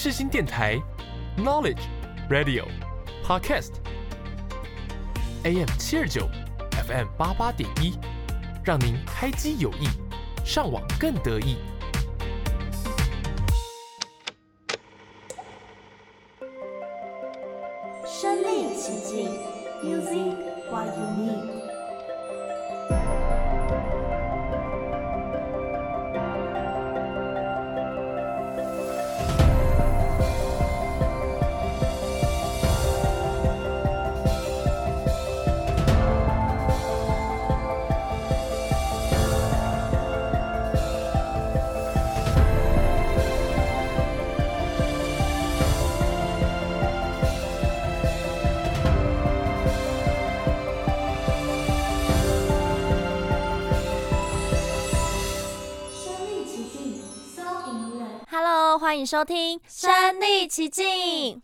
世新电台 Knowledge Radio Podcast AM 七二九 FM 八八点一，让您开机有益，上网更得意。身临其境，Music what you need。收听《身临其境》，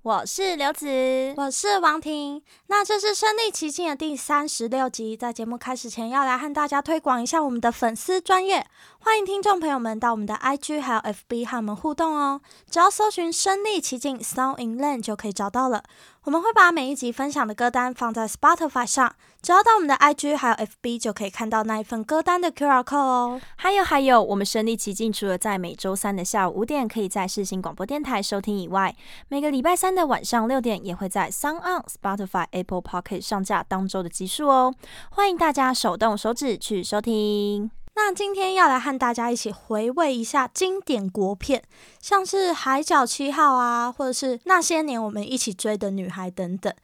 我是刘子，我是王婷。那这是《身临其境》的第三十六集。在节目开始前，要来和大家推广一下我们的粉丝专页，欢迎听众朋友们到我们的 IG 还有 FB 和我们互动哦。只要搜寻《身历其境》Sound in Land 就可以找到了。我们会把每一集分享的歌单放在 Spotify 上，只要到我们的 IG 还有 FB 就可以看到那一份歌单的 QR code 哦。还有还有，我们身历其境除了在每周三的下午五点可以在世新广播电台收听以外，每个礼拜三的晚上六点也会在 SoundOn、Spotify、Apple Podcast 上架当周的集数哦。欢迎大家手动手指去收听。那今天要来和大家一起回味一下经典国片，像是《海角七号》啊，或者是那些年我们一起追的女孩等等。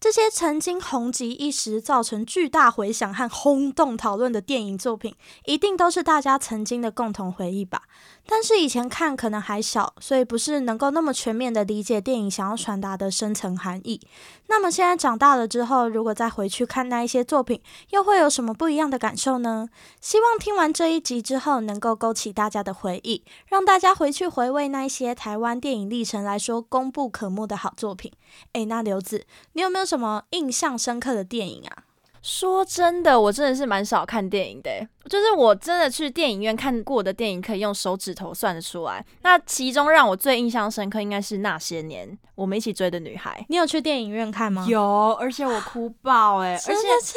这些曾经红极一时、造成巨大回响和轰动讨论的电影作品，一定都是大家曾经的共同回忆吧。但是以前看可能还小，所以不是能够那么全面的理解电影想要传达的深层含义。那么现在长大了之后，如果再回去看那一些作品，又会有什么不一样的感受呢？希望听完这一集之后，能够勾起大家的回忆，让大家回去回味那一些台湾电影历程来说功不可没的好作品。诶，那刘子，你有没有什么印象深刻的电影啊？说真的，我真的是蛮少看电影的。就是我真的去电影院看过的电影，可以用手指头算得出来。那其中让我最印象深刻，应该是那些年我们一起追的女孩。你有去电影院看吗？有，而且我哭爆哎、欸！真的假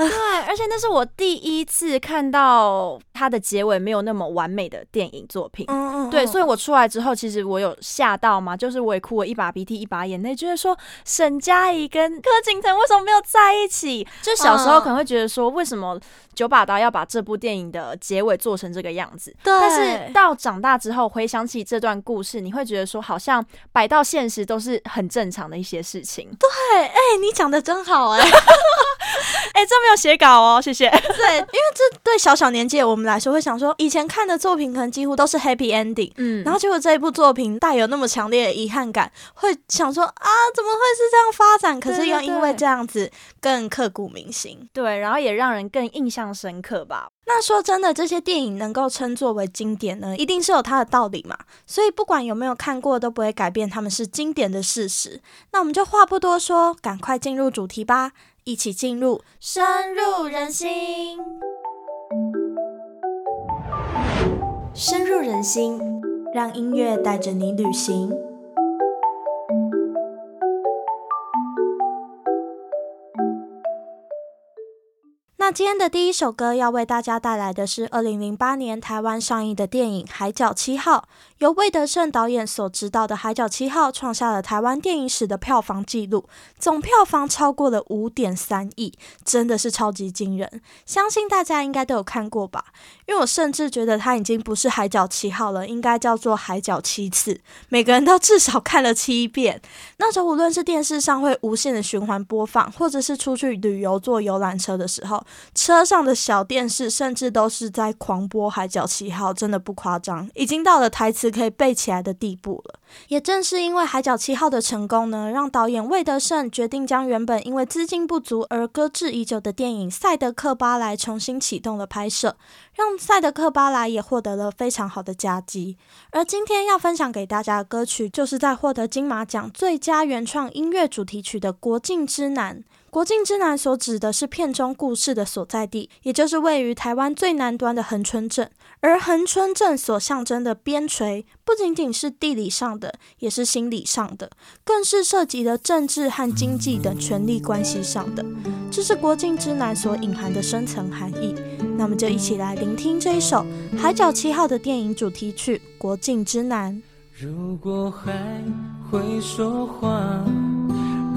的？对，而且那是我第一次看到它的结尾没有那么完美的电影作品。嗯嗯。对，所以我出来之后，其实我有吓到嘛，就是我也哭了一把鼻涕一把眼泪，就是说沈佳宜跟柯景腾为什么没有在一起？就小时候可能会觉得说，为什么？九把刀要把这部电影的结尾做成这个样子，对。但是到长大之后回想起这段故事，你会觉得说，好像摆到现实都是很正常的一些事情。对，哎、欸，你讲的真好、欸，哎，哎，这没有写稿哦，谢谢。对，因为这对小小年纪的我们来说，会想说，以前看的作品可能几乎都是 happy ending，嗯，然后结果这一部作品带有那么强烈的遗憾感，会想说啊，怎么会是这样发展？可是又因为这样子更刻骨铭心，对，然后也让人更印象。印象深刻吧？那说真的，这些电影能够称作为经典呢，一定是有它的道理嘛。所以不管有没有看过，都不会改变他们是经典的事实。那我们就话不多说，赶快进入主题吧，一起进入深入人心，深入人心，让音乐带着你旅行。今天的第一首歌要为大家带来的是二零零八年台湾上映的电影《海角七号》，由魏德圣导演所执导的《海角七号》创下了台湾电影史的票房纪录，总票房超过了五点三亿，真的是超级惊人。相信大家应该都有看过吧？因为我甚至觉得它已经不是《海角七号》了，应该叫做《海角七次》，每个人都至少看了七遍。那时候无论是电视上会无限的循环播放，或者是出去旅游坐游览车的时候，车上的小电视甚至都是在狂播《海角七号》，真的不夸张，已经到了台词可以背起来的地步了。也正是因为《海角七号》的成功呢，让导演魏德圣决定将原本因为资金不足而搁置已久的电影《赛德克巴莱》重新启动了拍摄，让《赛德克巴莱》也获得了非常好的佳绩。而今天要分享给大家的歌曲，就是在获得金马奖最佳原创音乐主题曲的《国境之南》。国境之南所指的是片中故事的所在地，也就是位于台湾最南端的恒春镇。而恒春镇所象征的边陲，不仅仅是地理上的，也是心理上的，更是涉及了政治和经济等权力关系上的。这是国境之南所隐含的深层含义。那么就一起来聆听这一首《海角七号》的电影主题曲《国境之南》。如果还会说话。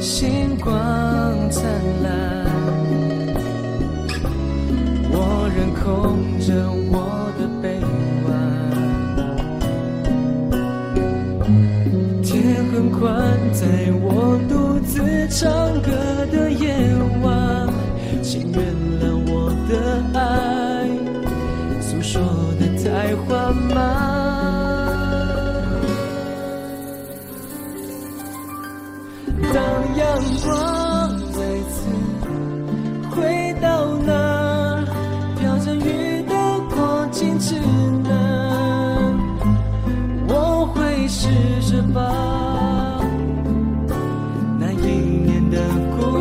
星光灿烂，我仍空着我的臂弯。天很宽，在我独自唱歌的。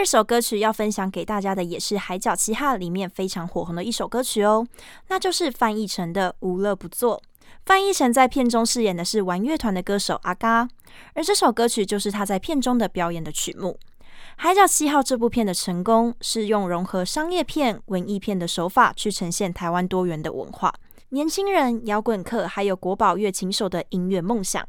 二首歌曲要分享给大家的也是《海角七号》里面非常火红的一首歌曲哦，那就是范逸臣的《无乐不作》。范逸臣在片中饰演的是玩乐团的歌手阿嘎，而这首歌曲就是他在片中的表演的曲目。《海角七号》这部片的成功是用融合商业片、文艺片的手法去呈现台湾多元的文化、年轻人、摇滚客还有国宝乐琴手的音乐梦想，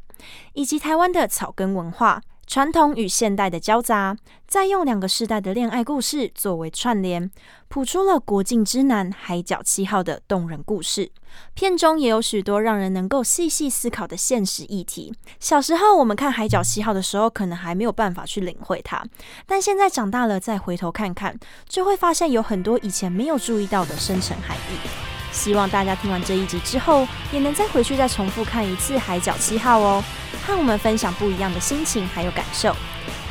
以及台湾的草根文化。传统与现代的交杂，再用两个世代的恋爱故事作为串联，谱出了国境之南海角七号的动人故事。片中也有许多让人能够细细思考的现实议题。小时候我们看海角七号的时候，可能还没有办法去领会它，但现在长大了再回头看看，就会发现有很多以前没有注意到的深层含义。希望大家听完这一集之后，也能再回去再重复看一次《海角七号》哦，和我们分享不一样的心情还有感受。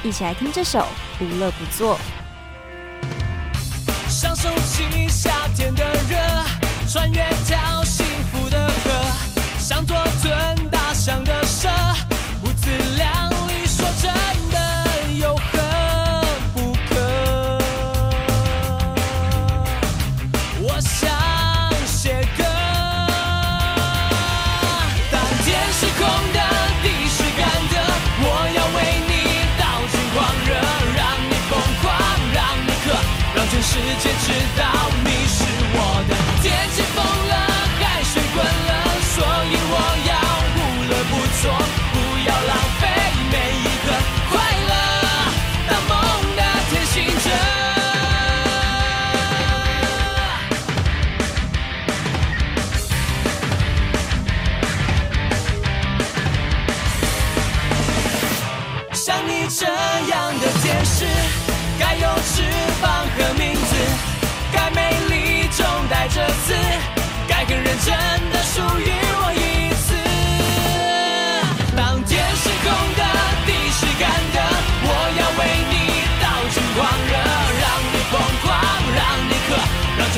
一起来听这首《不乐不作》。享受起夏天的热，穿越 should die.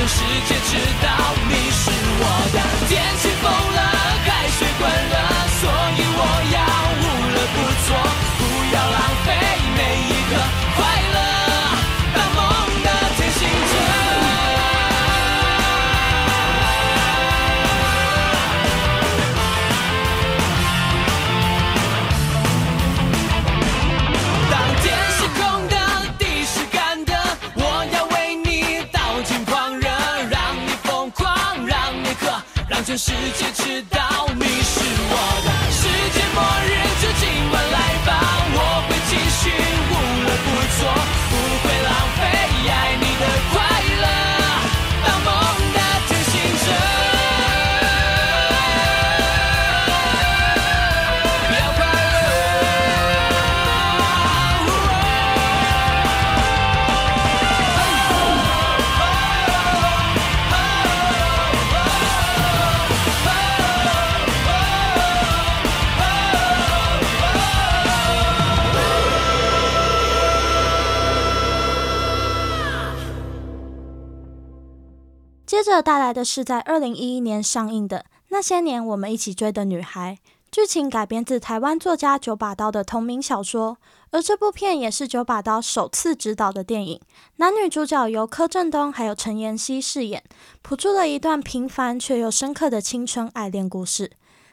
世界知道你是我的。天世界带来的是在二零一一年上映的《那些年我们一起追的女孩》，剧情改编自台湾作家九把刀的同名小说，而这部片也是九把刀首次执导的电影。男女主角由柯震东还有陈妍希饰演，谱出了一段平凡却又深刻的青春爱恋故事。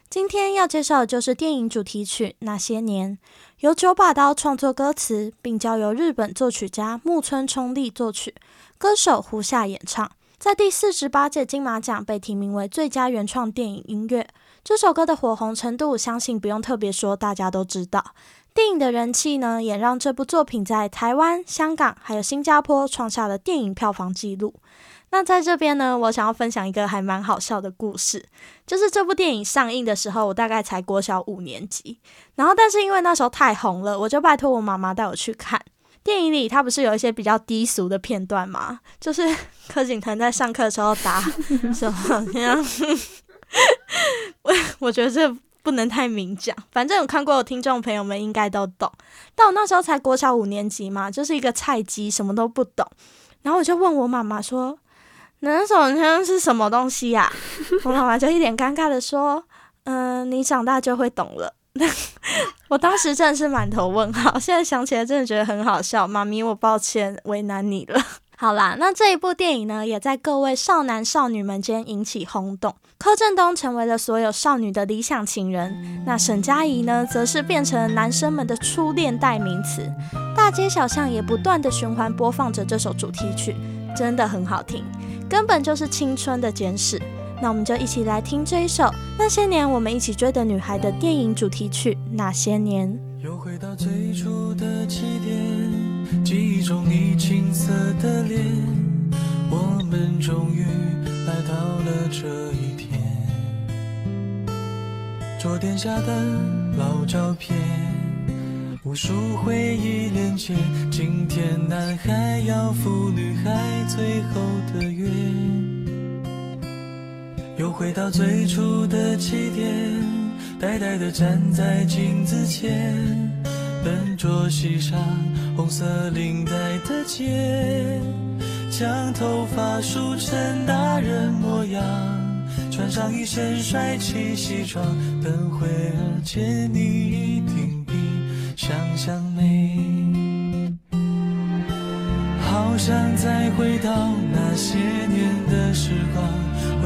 今天要介绍的就是电影主题曲《那些年》，由九把刀创作歌词，并交由日本作曲家木村充利作曲，歌手胡夏演唱。在第四十八届金马奖被提名为最佳原创电影音乐。这首歌的火红程度，相信不用特别说，大家都知道。电影的人气呢，也让这部作品在台湾、香港还有新加坡创下了电影票房纪录。那在这边呢，我想要分享一个还蛮好笑的故事，就是这部电影上映的时候，我大概才国小五年级，然后但是因为那时候太红了，我就拜托我妈妈带我去看。电影里他不是有一些比较低俗的片段吗？就是 柯景腾在上课的时候打什么样？我 我觉得这不能太明讲，反正有看过的听众朋友们应该都懂。但我那时候才国小五年级嘛，就是一个菜鸡，什么都不懂。然后我就问我妈妈说：“那手枪是什么东西呀、啊？”我妈妈就一脸尴尬的说：“嗯、你长大就会懂了。” 我当时真的是满头问号，现在想起来真的觉得很好笑。妈咪，我抱歉为难你了。好啦，那这一部电影呢，也在各位少男少女们间引起轰动。柯震东成为了所有少女的理想情人，那沈佳宜呢，则是变成了男生们的初恋代名词。大街小巷也不断的循环播放着这首主题曲，真的很好听，根本就是青春的简史。那我们就一起来听这一首《那些年我们一起追的女孩》的电影主题曲《那些年》。又回到最初的起点，记忆中你青涩的脸，我们终于来到了这一天。桌垫下的老照片，无数回忆连接，今天男孩要赴女孩最后的约。又回到最初的起点，呆呆地站在镜子前，笨拙系上红色领带的结，将头发梳成大人模样，穿上一身帅气西装，等会儿见你一定比想象美。好想再回到那些年的时光。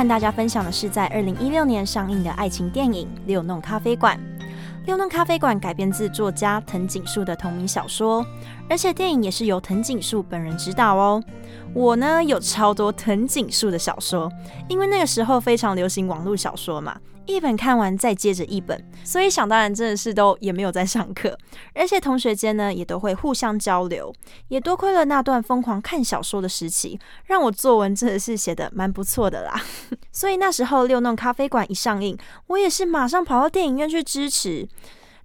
和大家分享的是，在二零一六年上映的爱情电影《六弄咖啡馆》。《六弄咖啡馆》改编自作家藤井树的同名小说，而且电影也是由藤井树本人执导哦。我呢有超多藤井树的小说，因为那个时候非常流行网络小说嘛。一本看完再接着一本，所以想当然真的是都也没有在上课，而且同学间呢也都会互相交流，也多亏了那段疯狂看小说的时期，让我作文真的是写得蛮不错的啦。所以那时候六弄咖啡馆一上映，我也是马上跑到电影院去支持。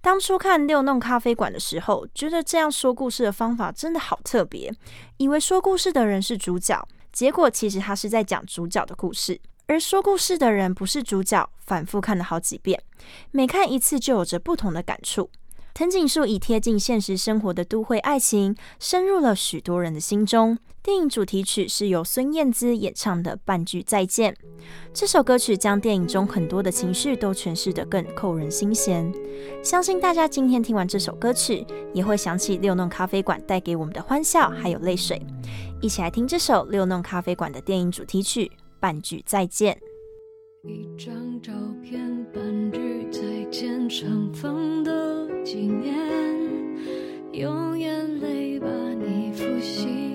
当初看六弄咖啡馆的时候，觉得这样说故事的方法真的好特别，以为说故事的人是主角，结果其实他是在讲主角的故事。而说故事的人不是主角，反复看了好几遍，每看一次就有着不同的感触。藤井树以贴近现实生活的都会爱情，深入了许多人的心中。电影主题曲是由孙燕姿演唱的《半句再见》，这首歌曲将电影中很多的情绪都诠释得更扣人心弦。相信大家今天听完这首歌曲，也会想起六弄咖啡馆带给我们的欢笑还有泪水。一起来听这首六弄咖啡馆的电影主题曲。半句再见。一张照片，半句再见，尘封的纪念，用眼泪把你复习。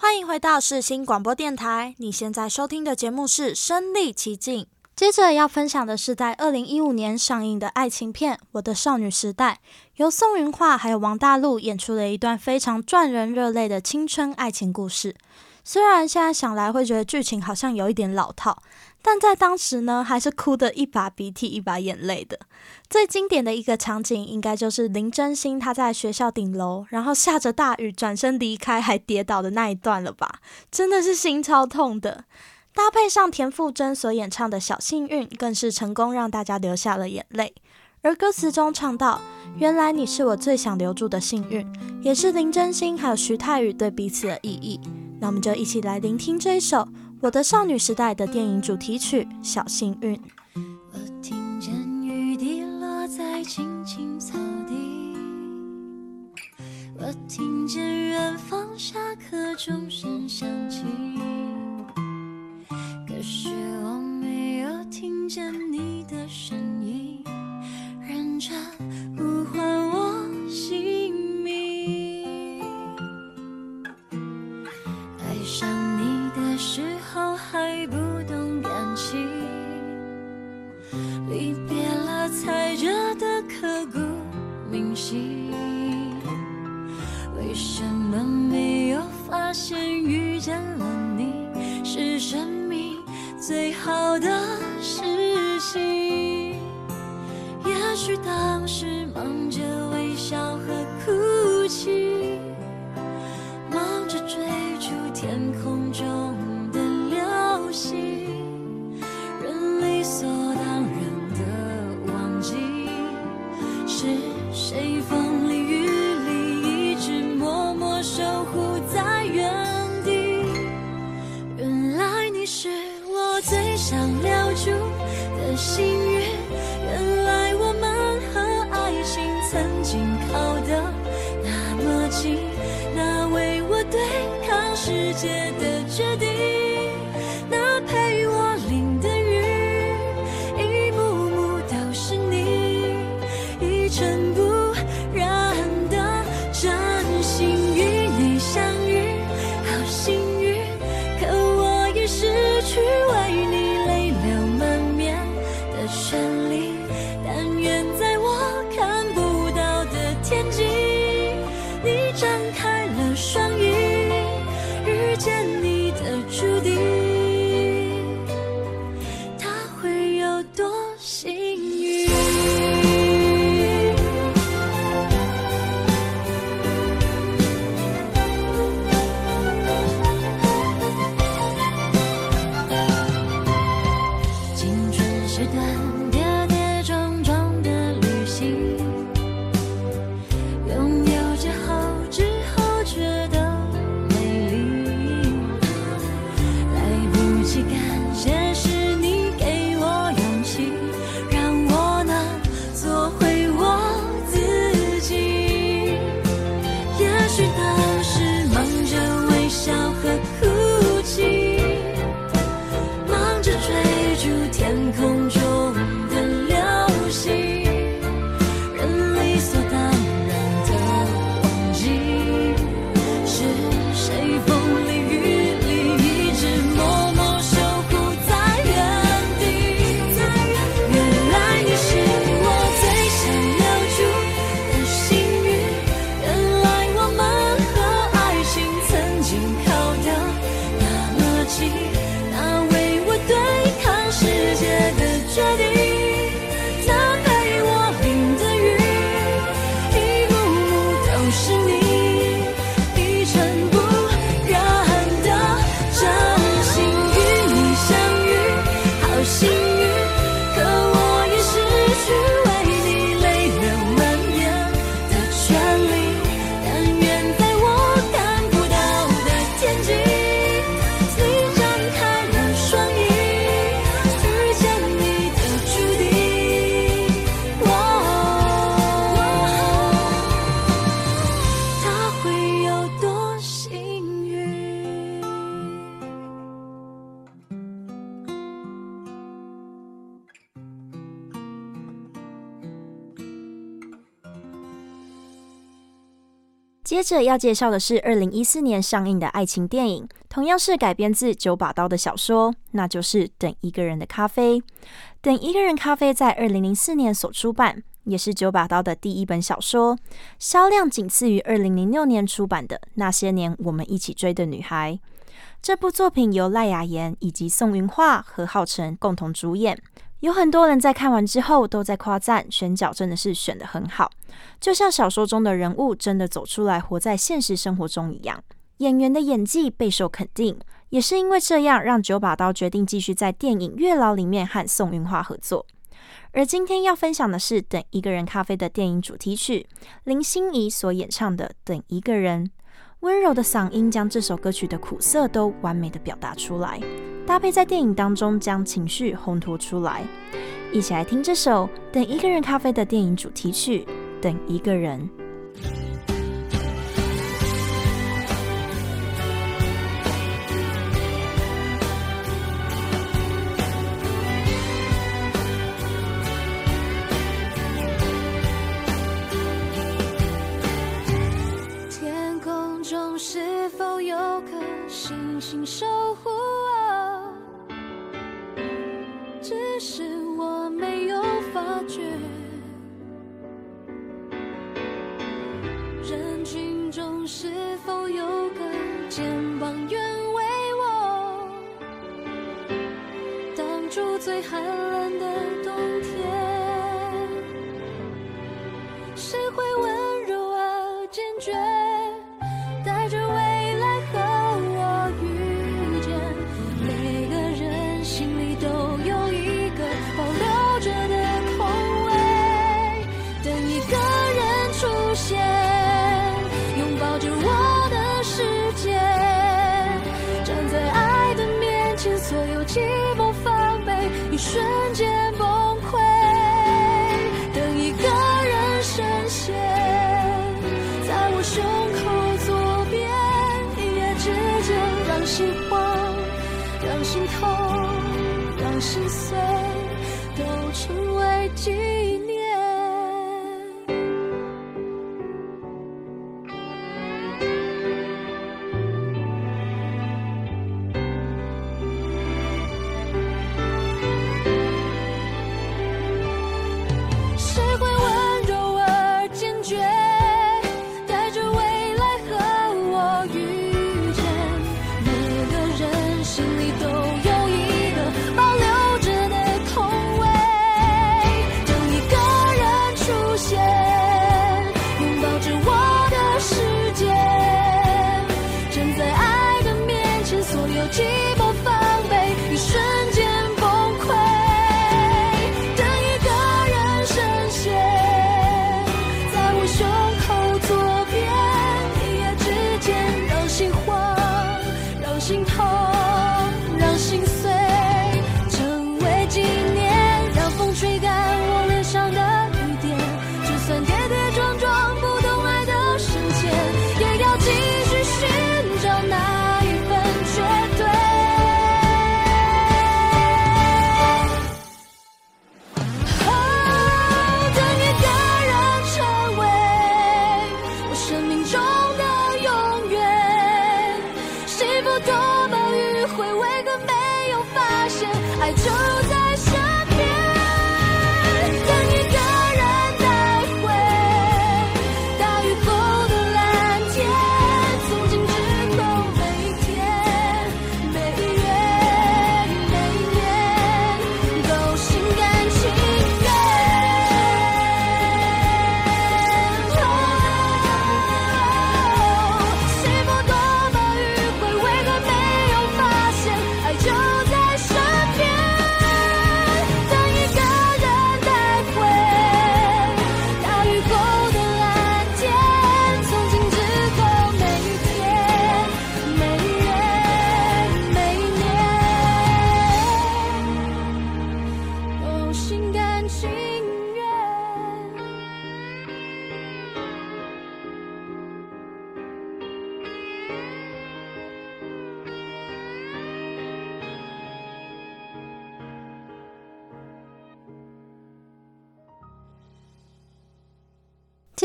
欢迎回到世新广播电台，你现在收听的节目是《身历其境》。接着要分享的是在二零一五年上映的爱情片《我的少女时代》，由宋芸桦还有王大陆演出了一段非常赚人热泪的青春爱情故事。虽然现在想来会觉得剧情好像有一点老套，但在当时呢，还是哭得一把鼻涕一把眼泪的。最经典的一个场景，应该就是林真心她在学校顶楼，然后下着大雨转身离开还跌倒的那一段了吧？真的是心超痛的。搭配上田馥甄所演唱的《小幸运》，更是成功让大家流下了眼泪。而歌词中唱到：“原来你是我最想留住的幸运”，也是林真心还有徐太宇对彼此的意义。那我们就一起来聆听这一首《我的少女时代》的电影主题曲《小幸运》。我听见雨滴落在青青草地，我听见远方下课钟声响起。可是我没有听见你的声音，认真呼唤我姓名。爱上你时候还不懂感情，离别了才觉得刻骨铭心。为什么没有发现遇见了你是生命最好的事情，也许当时接着要介绍的是二零一四年上映的爱情电影，同样是改编自九把刀的小说，那就是《等一个人的咖啡》。《等一个人咖啡》在二零零四年所出版，也是九把刀的第一本小说，销量仅次于二零零六年出版的《那些年我们一起追的女孩》。这部作品由赖雅妍以及宋云桦、何浩晨共同主演。有很多人在看完之后都在夸赞选角真的是选得很好，就像小说中的人物真的走出来活在现实生活中一样。演员的演技备受肯定，也是因为这样让九把刀决定继续在电影《月老》里面和宋芸樺合作。而今天要分享的是《等一个人咖啡》的电影主题曲，林心怡所演唱的《等一个人》。温柔的嗓音将这首歌曲的苦涩都完美的表达出来，搭配在电影当中将情绪烘托出来。一起来听这首《等一个人咖啡》的电影主题曲《等一个人》。是否有颗星星守护我，只是我没有发觉。人群中是否有个肩膀愿为我挡住最寒冷的冬天？谁会温柔而坚决？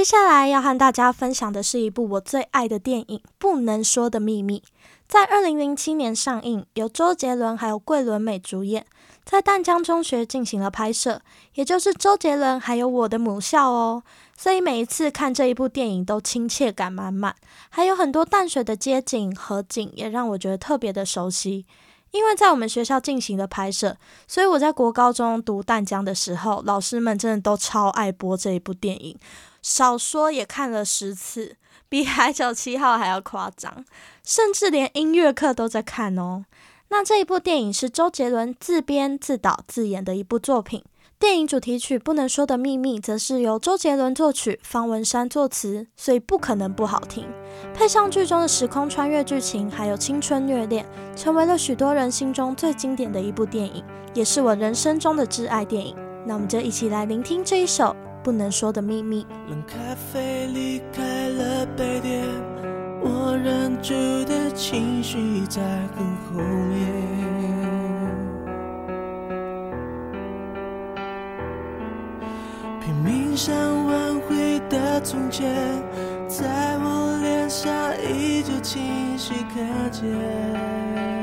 接下来要和大家分享的是一部我最爱的电影《不能说的秘密》，在二零零七年上映，由周杰伦还有桂纶镁主演，在淡江中学进行了拍摄，也就是周杰伦还有我的母校哦。所以每一次看这一部电影都亲切感满满，还有很多淡水的街景、河景，也让我觉得特别的熟悉。因为在我们学校进行的拍摄，所以我在国高中读淡江的时候，老师们真的都超爱播这一部电影。少说也看了十次，比《海角七号》还要夸张，甚至连音乐课都在看哦。那这一部电影是周杰伦自编自导自演的一部作品，电影主题曲《不能说的秘密》则是由周杰伦作曲，方文山作词，所以不可能不好听。配上剧中的时空穿越剧情，还有青春虐恋，成为了许多人心中最经典的一部电影，也是我人生中的挚爱电影。那我们就一起来聆听这一首。不能说的秘密。冷咖啡离开了杯垫，我忍住的情绪在很后面。拼命想挽回的从前，在我脸上依旧清晰可见。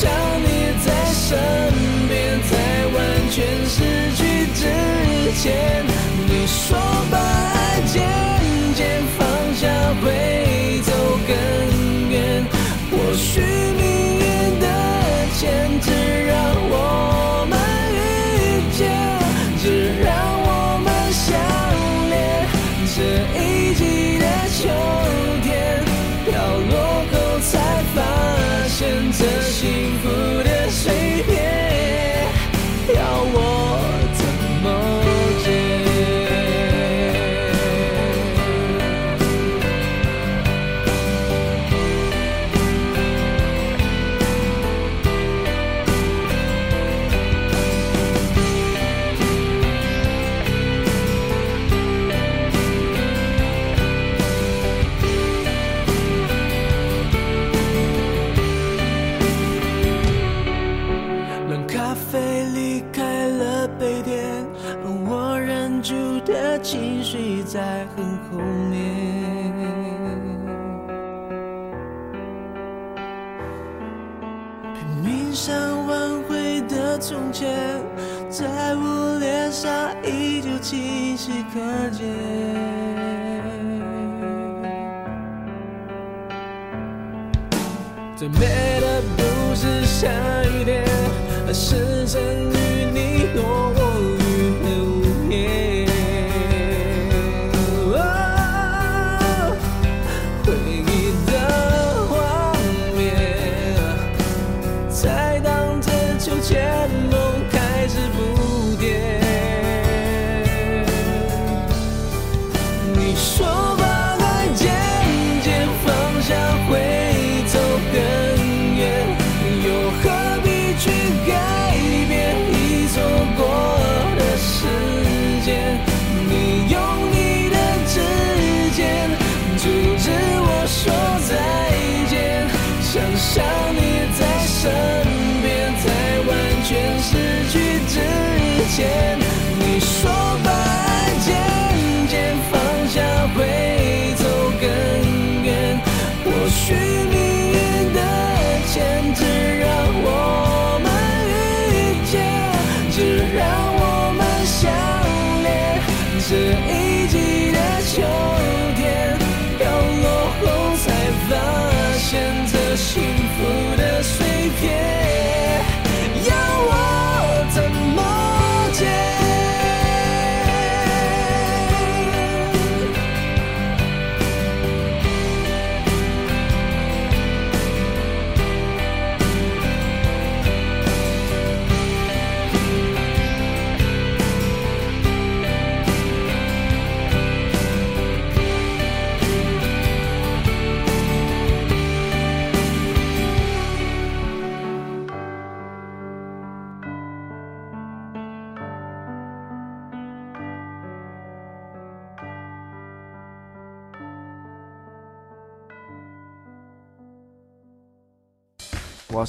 想你在身边，在完全失去之前，你说吧。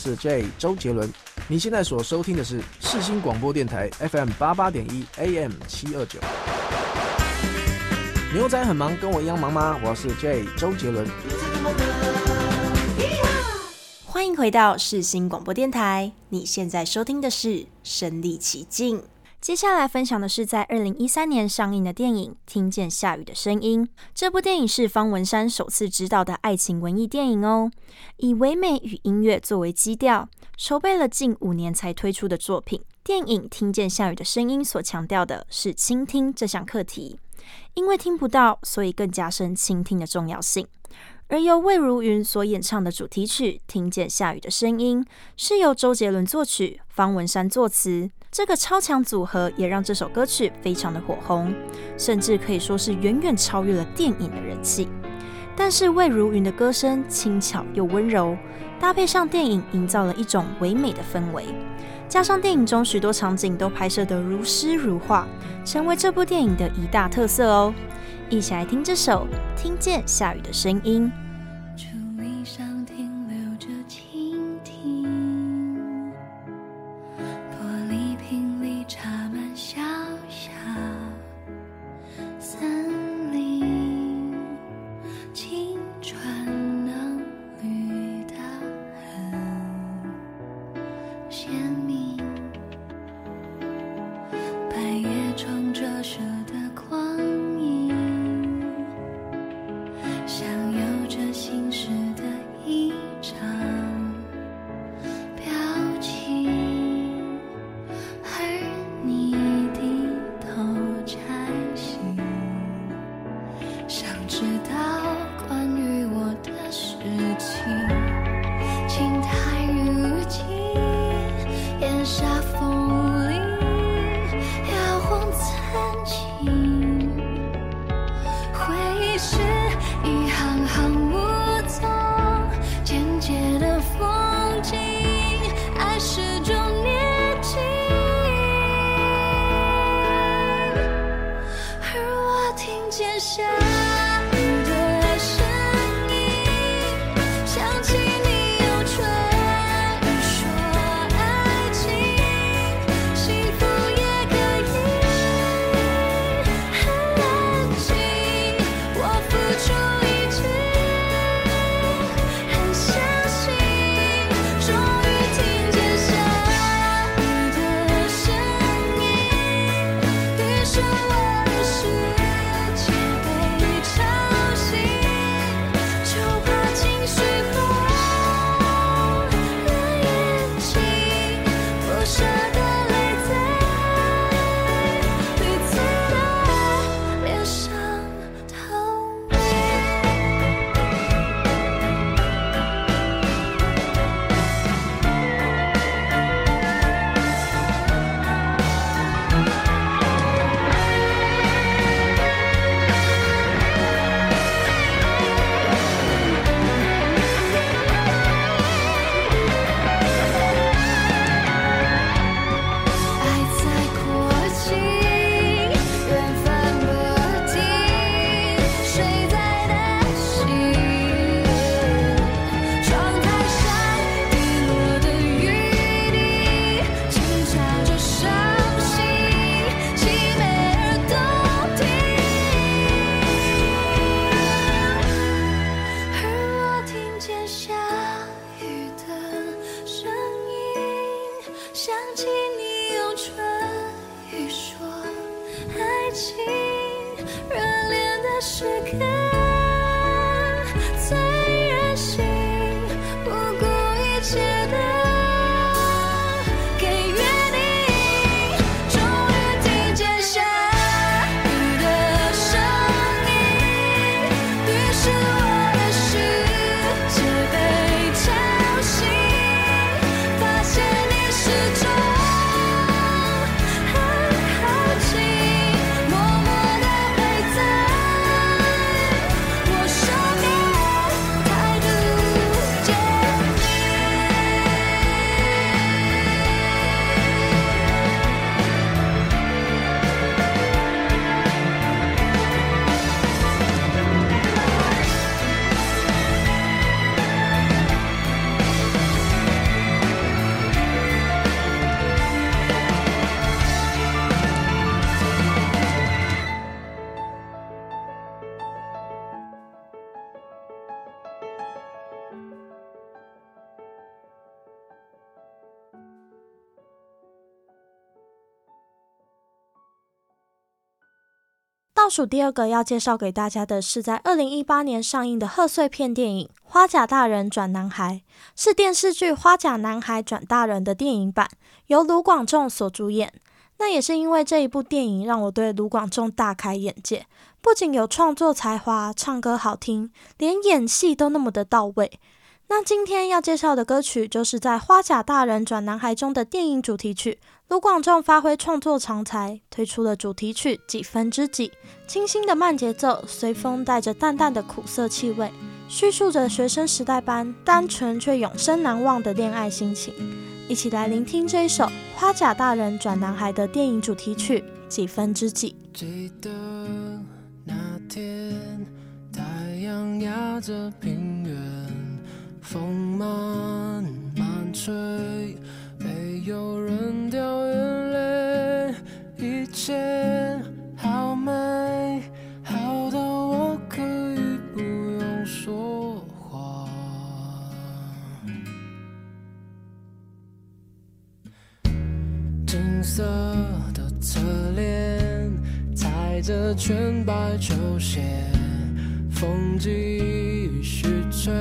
是 J 周杰伦。你现在所收听的是世新广播电台 FM 八八点一 AM 七二九。牛仔很忙，跟我一样忙吗？我是 J 周杰伦。欢迎回到世新广播电台，你现在收听的是《身历其境》。接下来分享的是在二零一三年上映的电影《听见下雨的声音》。这部电影是方文山首次执导的爱情文艺电影哦，以唯美与音乐作为基调，筹备了近五年才推出的作品。电影《听见下雨的声音》所强调的是倾听这项课题，因为听不到，所以更加深倾听的重要性。而由魏如云所演唱的主题曲《听见下雨的声音》，是由周杰伦作曲，方文山作词。这个超强组合也让这首歌曲非常的火红，甚至可以说是远远超越了电影的人气。但是魏如云的歌声轻巧又温柔，搭配上电影，营造了一种唯美的氛围。加上电影中许多场景都拍摄得如诗如画，成为这部电影的一大特色哦。一起来听这首《听见下雨的声音》。数第二个要介绍给大家的是在二零一八年上映的贺岁片电影《花甲大人转男孩》，是电视剧《花甲男孩转大人》的电影版，由卢广仲所主演。那也是因为这一部电影，让我对卢广仲大开眼界。不仅有创作才华，唱歌好听，连演戏都那么的到位。那今天要介绍的歌曲，就是在《花甲大人转男孩》中的电影主题曲。卢广仲发挥创作长才，推出了主题曲《几分之几》，清新的慢节奏，随风带着淡淡的苦涩气味，叙述着学生时代般单纯却永生难忘的恋爱心情。一起来聆听这一首《花甲大人转男孩》的电影主题曲《几分之几》。记得那天，太阳压着平原，风慢慢吹，没有人掉眼泪，一切好美，好到我可以不用说话。金色的侧脸，踩着全白球鞋，风继续吹，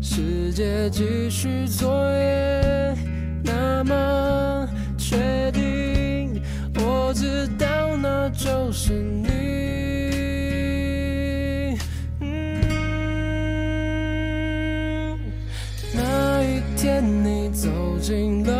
世界继续作业。那么确定，我知道那就是你。嗯，那一天你走进了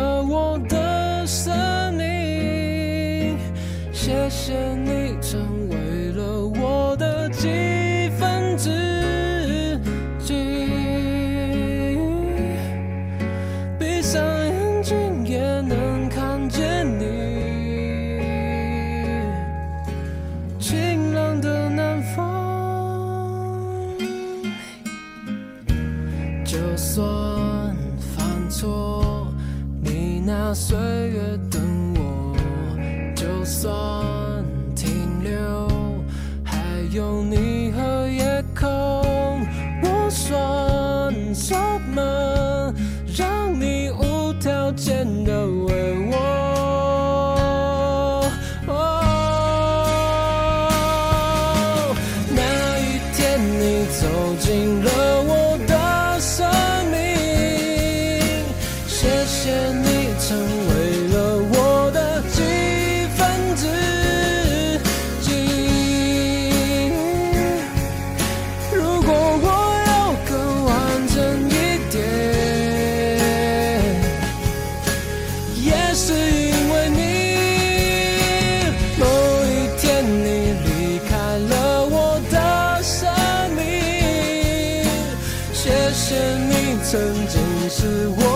曾经是我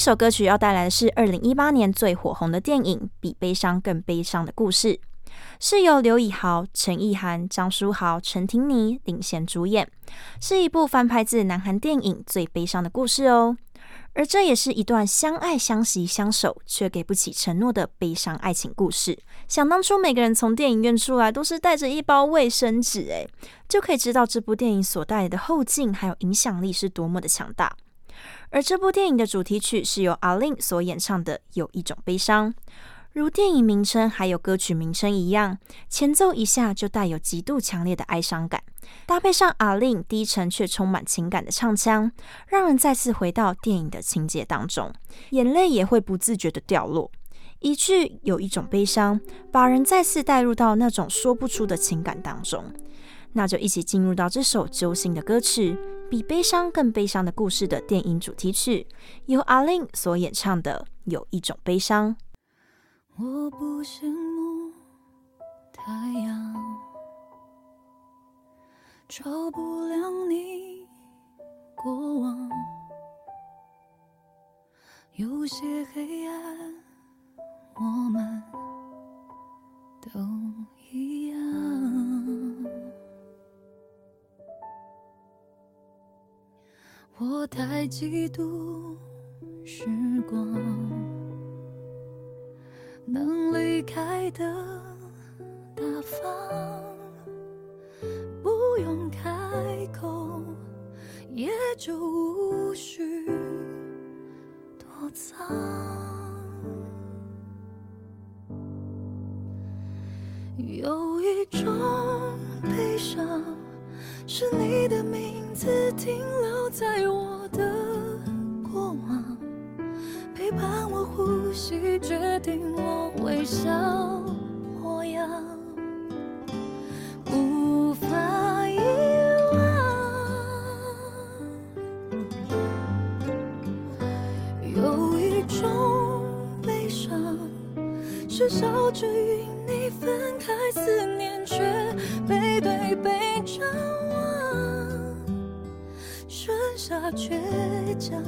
一首歌曲要带来的是二零一八年最火红的电影《比悲伤更悲伤的故事》，是由刘以豪、陈意涵、张书豪、陈婷妮领衔主演，是一部翻拍自南韩电影《最悲伤的故事》哦。而这也是一段相爱相惜相守却给不起承诺的悲伤爱情故事。想当初每个人从电影院出来都是带着一包卫生纸，诶，就可以知道这部电影所带来的后劲还有影响力是多么的强大。而这部电影的主题曲是由 A-Lin 所演唱的《有一种悲伤》，如电影名称还有歌曲名称一样，前奏一下就带有极度强烈的哀伤感，搭配上 A-Lin 低沉却充满情感的唱腔，让人再次回到电影的情节当中，眼泪也会不自觉的掉落。一句有一种悲伤，把人再次带入到那种说不出的情感当中。那就一起进入到这首揪心的歌曲，比悲伤更悲伤的故事的电影主题曲，由阿令所演唱的《有一种悲伤》。我不羡慕太阳，照不亮你过往，有些黑暗，我们都一样。我太嫉妒时光，能离开的大方，不用开口，也就无需躲藏。有一种悲伤，是你的名字停留在我的过往，陪伴我呼吸，决定我微笑模样，无法遗忘。有一种悲伤，是笑着与你分开，思念却背对背张望，剩下倔强，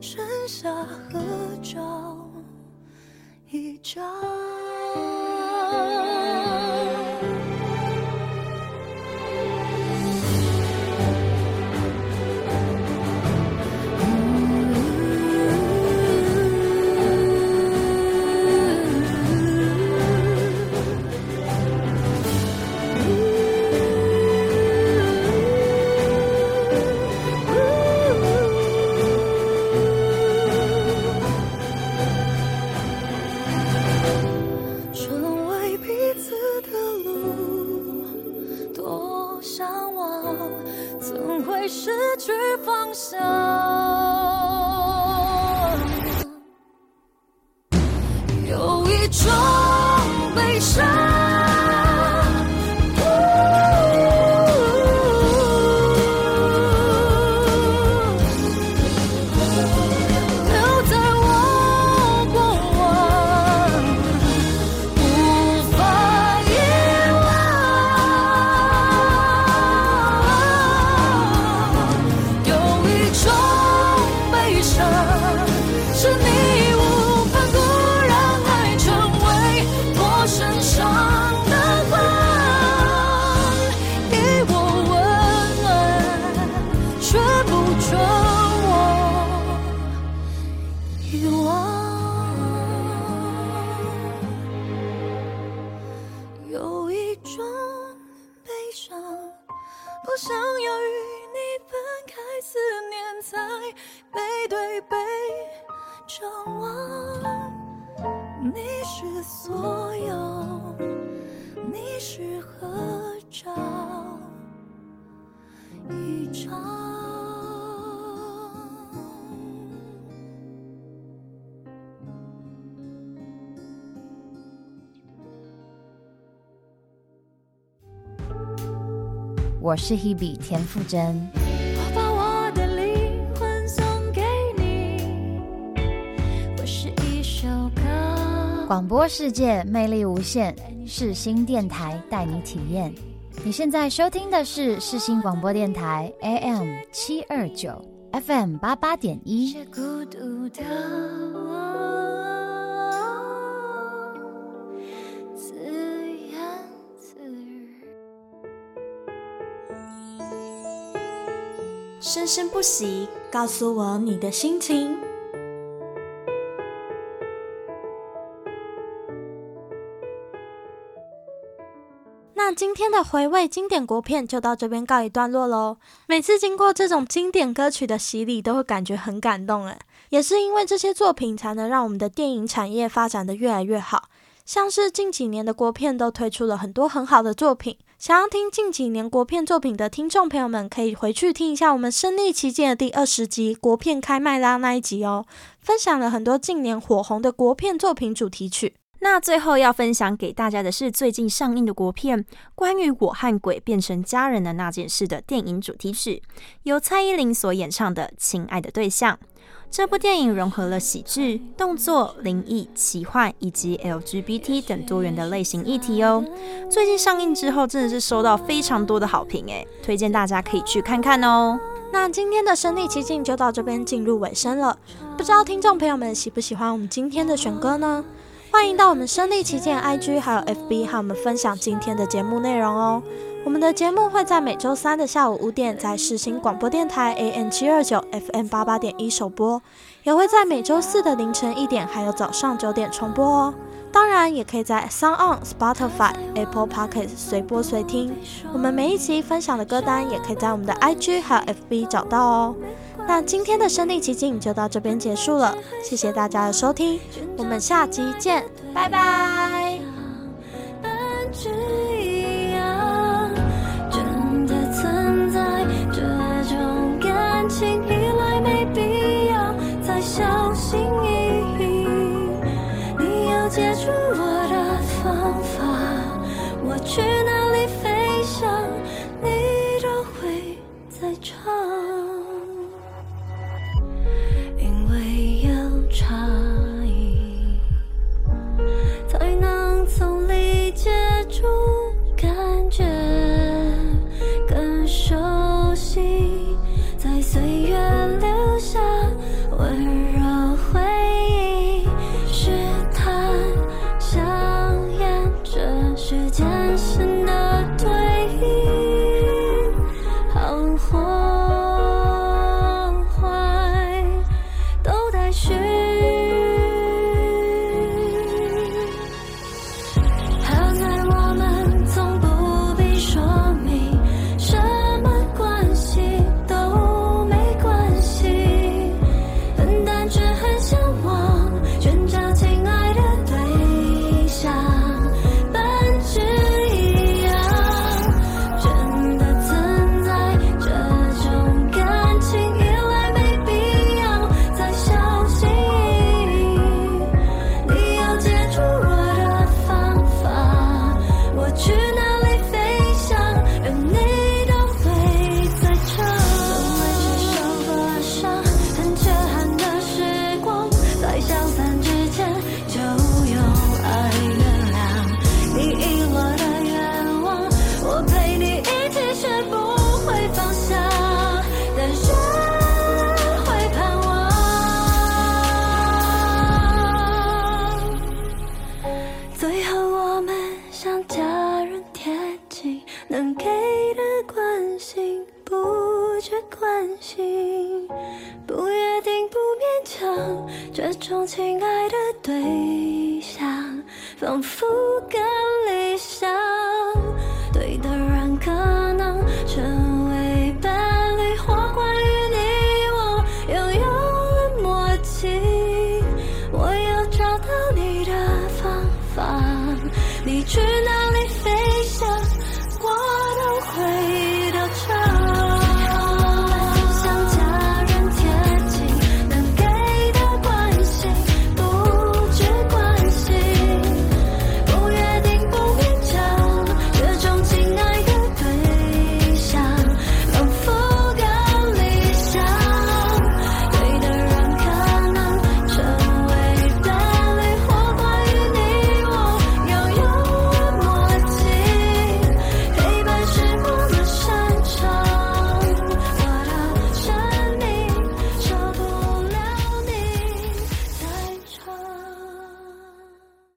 剩下合照一张。我是 Hebe 田馥甄。我把我的灵魂送给你，我是一首歌。广播世界魅力无限，世新电台带你体验。你现在收听的是世新广播电台 AM 七二九 FM 八八点一。生生不息，告诉我你的心情。今天的回味经典国片就到这边告一段落喽。每次经过这种经典歌曲的洗礼，都会感觉很感动诶。也是因为这些作品，才能让我们的电影产业发展得越来越好。像是近几年的国片都推出了很多很好的作品。想要听近几年国片作品的听众朋友们，可以回去听一下我们身历其境的第二十集国片开麦啦那一集哦，分享了很多近年火红的国片作品主题曲。那最后要分享给大家的是最近上映的国片，关于我和鬼变成家人的那件事的电影主题曲，由蔡依林所演唱的《亲爱的对象》。这部电影融合了喜剧、动作、灵异、奇幻以及 LGBT 等多元的类型议题哦。最近上映之后，真的是收到非常多的好评诶，推荐大家可以去看看哦。那今天的身历其境就到这边进入尾声了，不知道听众朋友们喜不喜欢我们今天的选歌呢？欢迎到我们身历其境 IG 还有 FB 和我们分享今天的节目内容哦。我们的节目会在每周三的下午五点在世新广播电台 AM 七二九 FM 八八点一首播，也会在每周四的凌晨一点还有早上九点重播哦。当然，也可以在 SoundOn、Spotify、Apple Podcast 随播随听。我们每一集分享的歌单也可以在我们的 IG 还有 FB 找到哦。那今天的身历其境就到这边结束了，谢谢大家的收听，我们下集见，拜拜。接住我的方法，我去哪里飞翔，你都会在唱。有